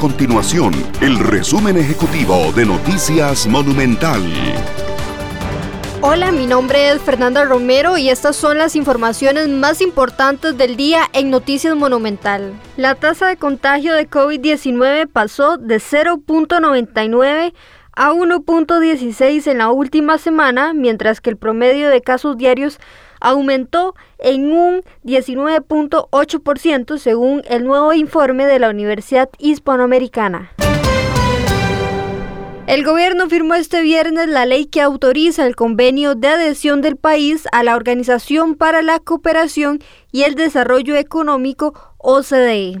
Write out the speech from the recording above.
continuación el resumen ejecutivo de Noticias Monumental. Hola, mi nombre es Fernanda Romero y estas son las informaciones más importantes del día en Noticias Monumental. La tasa de contagio de COVID-19 pasó de 0.99 a 1.16 en la última semana, mientras que el promedio de casos diarios aumentó en un 19.8% según el nuevo informe de la Universidad Hispanoamericana. El gobierno firmó este viernes la ley que autoriza el convenio de adhesión del país a la Organización para la Cooperación y el Desarrollo Económico OCDE.